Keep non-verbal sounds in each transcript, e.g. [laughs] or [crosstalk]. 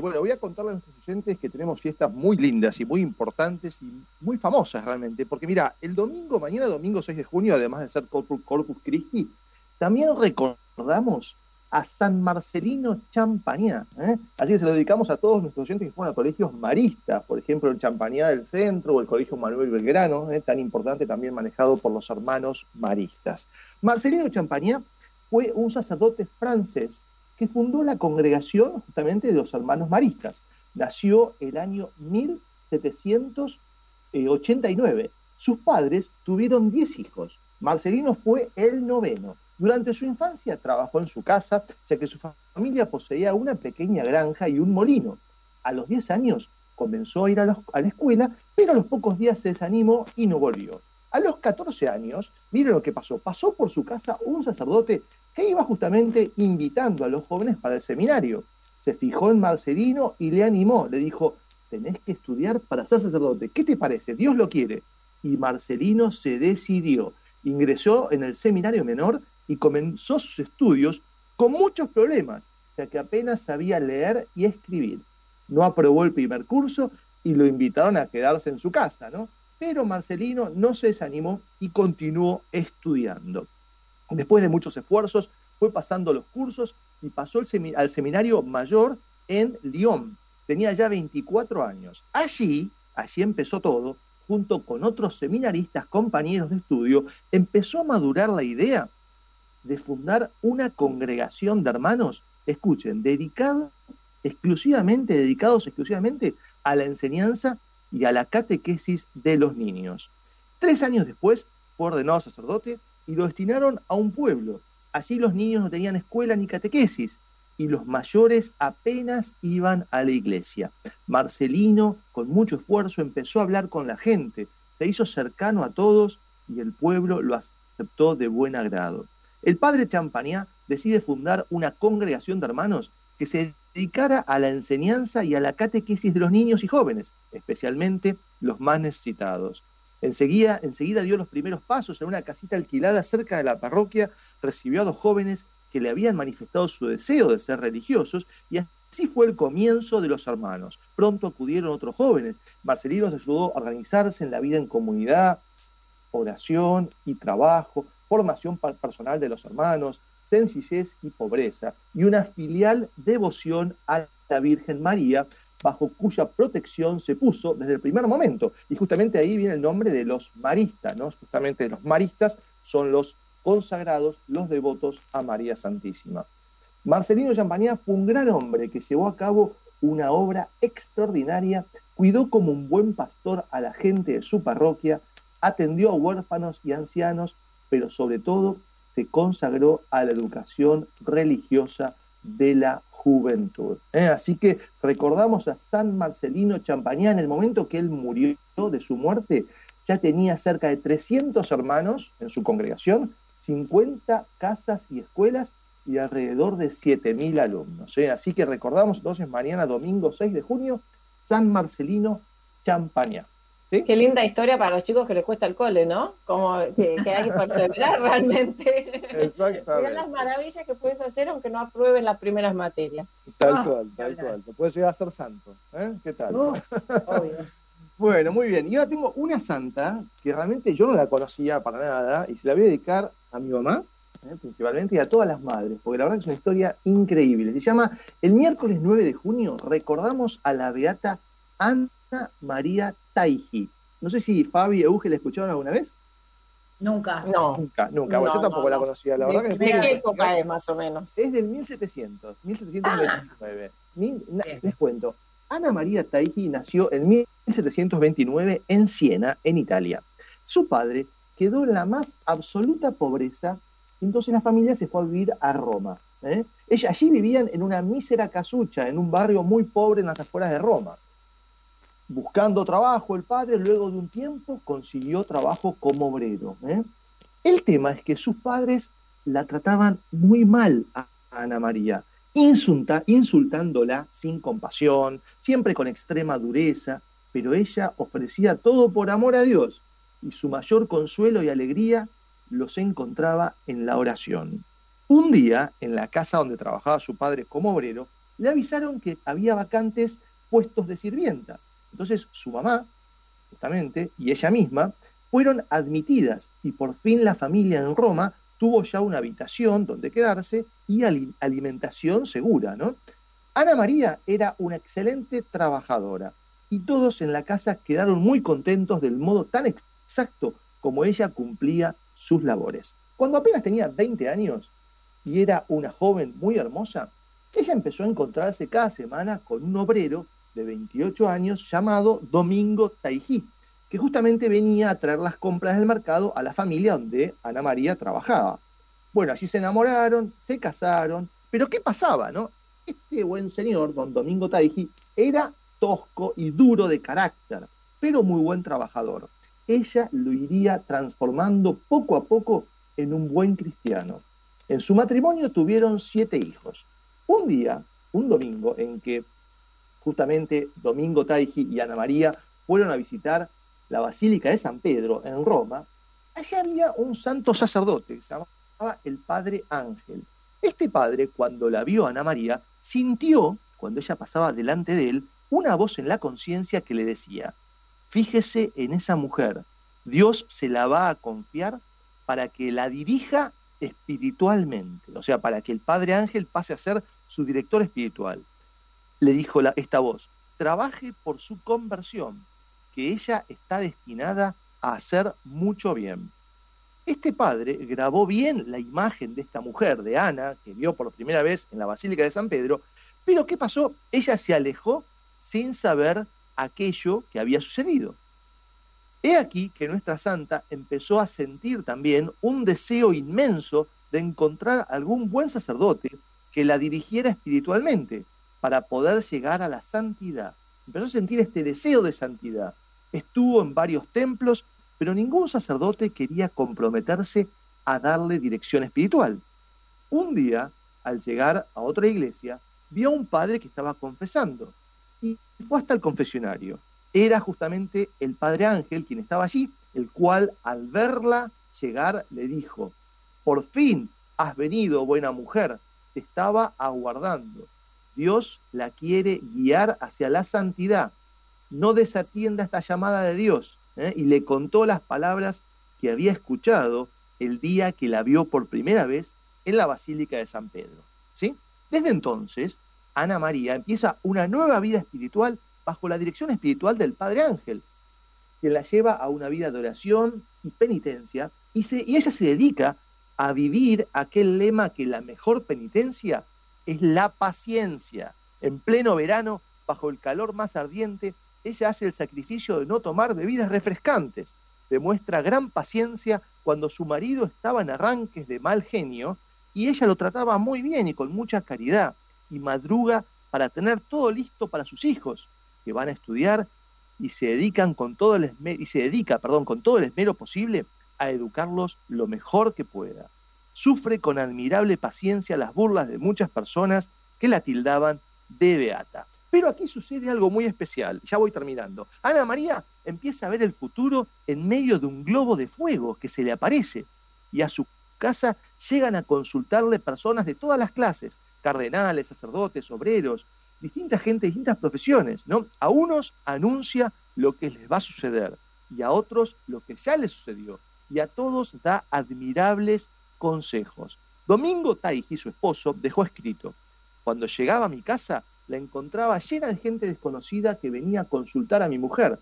bueno, voy a contarle a nuestros oyentes que tenemos fiestas muy lindas y muy importantes y muy famosas realmente, porque mira, el domingo, mañana domingo 6 de junio, además de ser Corpus, Corpus Christi, también recordamos a San Marcelino Champañá. ¿eh? Así que se lo dedicamos a todos nuestros oyentes que fueron a colegios maristas, por ejemplo el Champañá del Centro o el Colegio Manuel Belgrano, ¿eh? tan importante también manejado por los hermanos maristas. Marcelino Champañá fue un sacerdote francés que fundó la congregación justamente de los hermanos maristas. Nació el año 1789. Sus padres tuvieron 10 hijos. Marcelino fue el noveno. Durante su infancia trabajó en su casa, ya que su familia poseía una pequeña granja y un molino. A los 10 años comenzó a ir a, la escuela, pero a los pocos días se desanimó y no volvió. A los 14 años, miren lo que pasó, pasó por su casa un sacerdote que iba justamente invitando a los jóvenes para el seminario. Se fijó en Marcelino y le animó, le dijo, tenés que estudiar para ser sacerdote, ¿qué te parece? Dios lo quiere. Y Marcelino se decidió, ingresó en el seminario menor y comenzó sus estudios con muchos problemas, ya que apenas sabía leer y escribir. No aprobó el primer curso y lo invitaron a quedarse en su casa, ¿no? Pero Marcelino no se desanimó y continuó estudiando. Después de muchos esfuerzos, fue pasando los cursos y pasó al seminario mayor en Lyon. Tenía ya 24 años. Allí, allí empezó todo, junto con otros seminaristas, compañeros de estudio, empezó a madurar la idea de fundar una congregación de hermanos, escuchen, dedicados exclusivamente, dedicados exclusivamente a la enseñanza y a la catequesis de los niños. Tres años después fue ordenado sacerdote y lo destinaron a un pueblo. Allí los niños no tenían escuela ni catequesis y los mayores apenas iban a la iglesia. Marcelino, con mucho esfuerzo, empezó a hablar con la gente, se hizo cercano a todos y el pueblo lo aceptó de buen agrado el padre Champagnat decide fundar una congregación de hermanos que se dedicara a la enseñanza y a la catequesis de los niños y jóvenes, especialmente los más necesitados. Enseguida, enseguida dio los primeros pasos en una casita alquilada cerca de la parroquia, recibió a dos jóvenes que le habían manifestado su deseo de ser religiosos y así fue el comienzo de los hermanos. Pronto acudieron otros jóvenes. Marcelino les ayudó a organizarse en la vida en comunidad, oración y trabajo, formación personal de los hermanos, sencillez y pobreza, y una filial devoción a la Virgen María, bajo cuya protección se puso desde el primer momento. Y justamente ahí viene el nombre de los maristas, ¿no? Justamente los maristas son los consagrados, los devotos a María Santísima. Marcelino Champagnat fue un gran hombre que llevó a cabo una obra extraordinaria, cuidó como un buen pastor a la gente de su parroquia, atendió a huérfanos y ancianos pero sobre todo se consagró a la educación religiosa de la juventud. ¿eh? Así que recordamos a San Marcelino Champagnat en el momento que él murió de su muerte, ya tenía cerca de 300 hermanos en su congregación, 50 casas y escuelas y alrededor de 7.000 alumnos. ¿eh? Así que recordamos entonces mañana, domingo 6 de junio, San Marcelino Qué linda historia para los chicos que les cuesta el cole, ¿no? Como que, hay que [laughs] perseverar realmente. Exactamente. las maravillas que puedes hacer aunque no apruebes las primeras materias. Tal ah, cual, tal cual. Te puedes llegar a ser santo. ¿eh? ¿Qué tal? obvio. [laughs] Bueno, muy bien. Y ahora tengo una santa que realmente yo no la conocía para nada y se la voy a dedicar a mi mamá, ¿eh? principalmente, y a todas las madres, porque la verdad es una historia increíble. Se llama El miércoles 9 de junio recordamos a la beata Ana María Taiji. No sé si Fabi y Euge la escucharon alguna vez. Nunca. No. Nunca, nunca. yo tampoco la conocía, la verdad. ¿De, que ¿de qué época es más o menos? Es del 1700, 1729. les cuento. Ana María Taiji nació en 1729 en Siena, en Italia. Su padre quedó en la más absoluta pobreza, entonces la familia se fue a vivir a Roma. ¿eh? Ella, allí vivían en una mísera casucha, en un barrio muy pobre en las afueras de Roma buscando trabajo, el padre luego de un tiempo consiguió trabajo como obrero. ¿eh? El tema es que sus padres la trataban muy mal a Ana María, insultándola sin compasión, siempre con extrema dureza, pero ella ofrecía todo por amor a Dios y su mayor consuelo y alegría los encontraba en la oración. Un día, en la casa donde trabajaba su padre como obrero, le avisaron que había vacantes puestos de sirvienta. Entonces su mamá, justamente, y ella misma, fueron admitidas y por fin la familia en Roma tuvo ya una habitación donde quedarse y alimentación segura, ¿no? Ana María era una excelente trabajadora y todos en la casa quedaron muy contentos del modo tan exacto como ella cumplía sus labores. Cuando apenas tenía 20 años y era una joven muy hermosa, ella empezó a encontrarse cada semana con un obrero de 28 años llamado Domingo Taiji, que justamente venía a traer las compras del mercado a la familia donde Ana María trabajaba. Bueno, allí se enamoraron, se casaron, pero ¿qué pasaba, no? Este buen señor, don Domingo Taiji, era tosco y duro de carácter, pero muy buen trabajador. Ella lo iría transformando poco a poco en un buen cristiano. En su matrimonio tuvieron siete hijos. Un día, un domingo, en que justamente Domingo Taiji y Ana María fueron a visitar la Basílica de San Pedro en Roma, allí había un santo sacerdote que se llamaba el Padre Ángel. Este padre, cuando la vio a Ana María, sintió, cuando ella pasaba delante de él, una voz en la conciencia que le decía, fíjese en esa mujer, Dios se la va a confiar para que la dirija espiritualmente, o sea, para que el Padre Ángel pase a ser su director espiritual. Le dijo esta voz, trabaje por su conversión, que ella está destinada a hacer mucho bien. Este padre grabó bien la imagen de esta mujer, de Ana, que vio por primera vez en la Basílica de San Pedro, pero ¿qué pasó? Ella se alejó sin saber aquello que había sucedido. He aquí que nuestra santa empezó a sentir también un deseo inmenso de encontrar algún buen sacerdote que la dirigiera espiritualmente para poder llegar a la santidad. Empezó a sentir este deseo de santidad. Estuvo en varios templos, pero ningún sacerdote quería comprometerse a darle dirección espiritual. Un día, al llegar a otra iglesia, vio a un padre que estaba confesando y fue hasta el confesionario. Era justamente el padre Ángel quien estaba allí, el cual al verla llegar le dijo, por fin has venido, buena mujer, te estaba aguardando. Dios la quiere guiar hacia la santidad. No desatienda esta llamada de Dios. ¿eh? Y le contó las palabras que había escuchado el día que la vio por primera vez en la Basílica de San Pedro. ¿sí? Desde entonces, Ana María empieza una nueva vida espiritual bajo la dirección espiritual del Padre Ángel, que la lleva a una vida de oración y penitencia, y, y ella se dedica a vivir aquel lema que la mejor penitencia es la paciencia. En pleno verano, bajo el calor más ardiente, ella hace el sacrificio de no tomar bebidas refrescantes. Demuestra gran paciencia cuando su marido estaba en arranques de mal genio y ella lo trataba muy bien y con mucha caridad y madruga para tener todo listo para sus hijos, que van a estudiar y se dedican con todo el esmero, y se dedica, perdón, con todo el esmero posible a educarlos lo mejor que pueda. Sufre con admirable paciencia las burlas de muchas personas que la tildaban de beata. Pero aquí sucede algo muy especial, ya voy terminando. Ana María empieza a ver el futuro en medio de un globo de fuego que se le aparece y a su casa llegan a consultarle personas de todas las clases, cardenales, sacerdotes, obreros, distinta gente, distintas profesiones, ¿no? A unos anuncia lo que les va a suceder y a otros lo que ya les sucedió y a todos da admirables consejos. Domingo Taiji, su esposo, dejó escrito, cuando llegaba a mi casa la encontraba llena de gente desconocida que venía a consultar a mi mujer,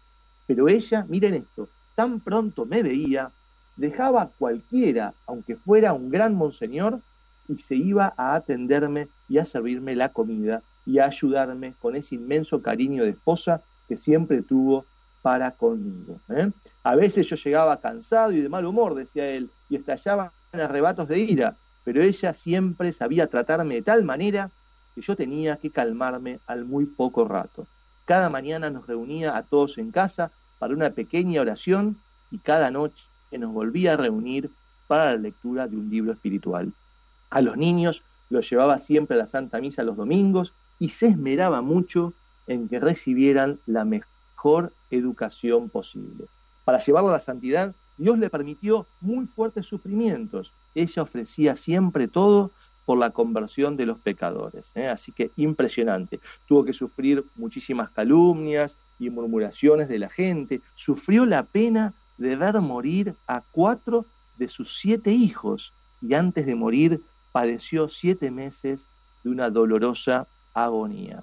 pero ella, miren esto, tan pronto me veía, dejaba a cualquiera, aunque fuera un gran monseñor, y se iba a atenderme y a servirme la comida y a ayudarme con ese inmenso cariño de esposa que siempre tuvo para conmigo. ¿eh? A veces yo llegaba cansado y de mal humor, decía él, y estallaba arrebatos de ira, pero ella siempre sabía tratarme de tal manera que yo tenía que calmarme al muy poco rato. Cada mañana nos reunía a todos en casa para una pequeña oración y cada noche nos volvía a reunir para la lectura de un libro espiritual. A los niños los llevaba siempre a la Santa Misa los domingos y se esmeraba mucho en que recibieran la mejor educación posible. Para llevarla a la santidad, Dios le permitió muy fuertes sufrimientos. Ella ofrecía siempre todo por la conversión de los pecadores. ¿eh? Así que impresionante. Tuvo que sufrir muchísimas calumnias y murmuraciones de la gente. Sufrió la pena de ver morir a cuatro de sus siete hijos y antes de morir padeció siete meses de una dolorosa agonía.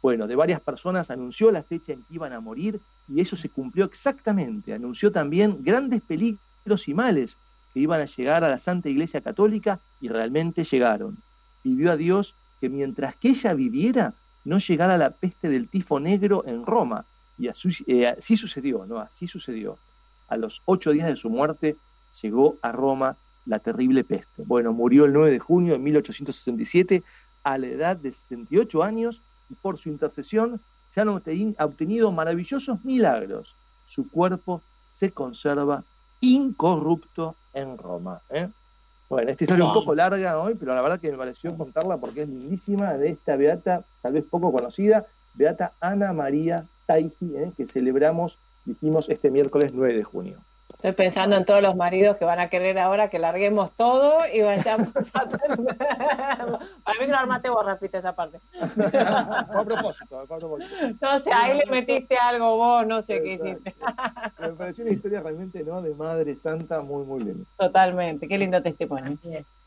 Bueno, de varias personas anunció la fecha en que iban a morir y eso se cumplió exactamente. Anunció también grandes peligros y males que iban a llegar a la Santa Iglesia Católica y realmente llegaron. Pidió a Dios que mientras que ella viviera no llegara la peste del tifo negro en Roma. Y así, eh, sucedió, ¿no? Así sucedió. A los ocho días de su muerte llegó a Roma la terrible peste. Bueno, murió el 9 de junio de 1867 a la edad de 68 años y por su intercesión se han obtenido maravillosos milagros. Su cuerpo se conserva incorrupto en Roma. ¿eh? Bueno, esta historia es un poco larga hoy, pero la verdad que me pareció contarla porque es lindísima de esta beata, tal vez poco conocida, beata Ana María Taiji, ¿eh? que celebramos, dijimos, este miércoles 9 de junio. Estoy pensando en todos los maridos que van a querer ahora que larguemos todo y vayamos a [laughs] Para mí que lo armaste vos, Rafita, esa parte. a propósito, a propósito. No sé, ahí le metiste algo vos, no sé qué hiciste. Me pareció una historia realmente, ¿no? De Madre Santa muy, muy linda. Totalmente, qué lindo testimonio. Así es.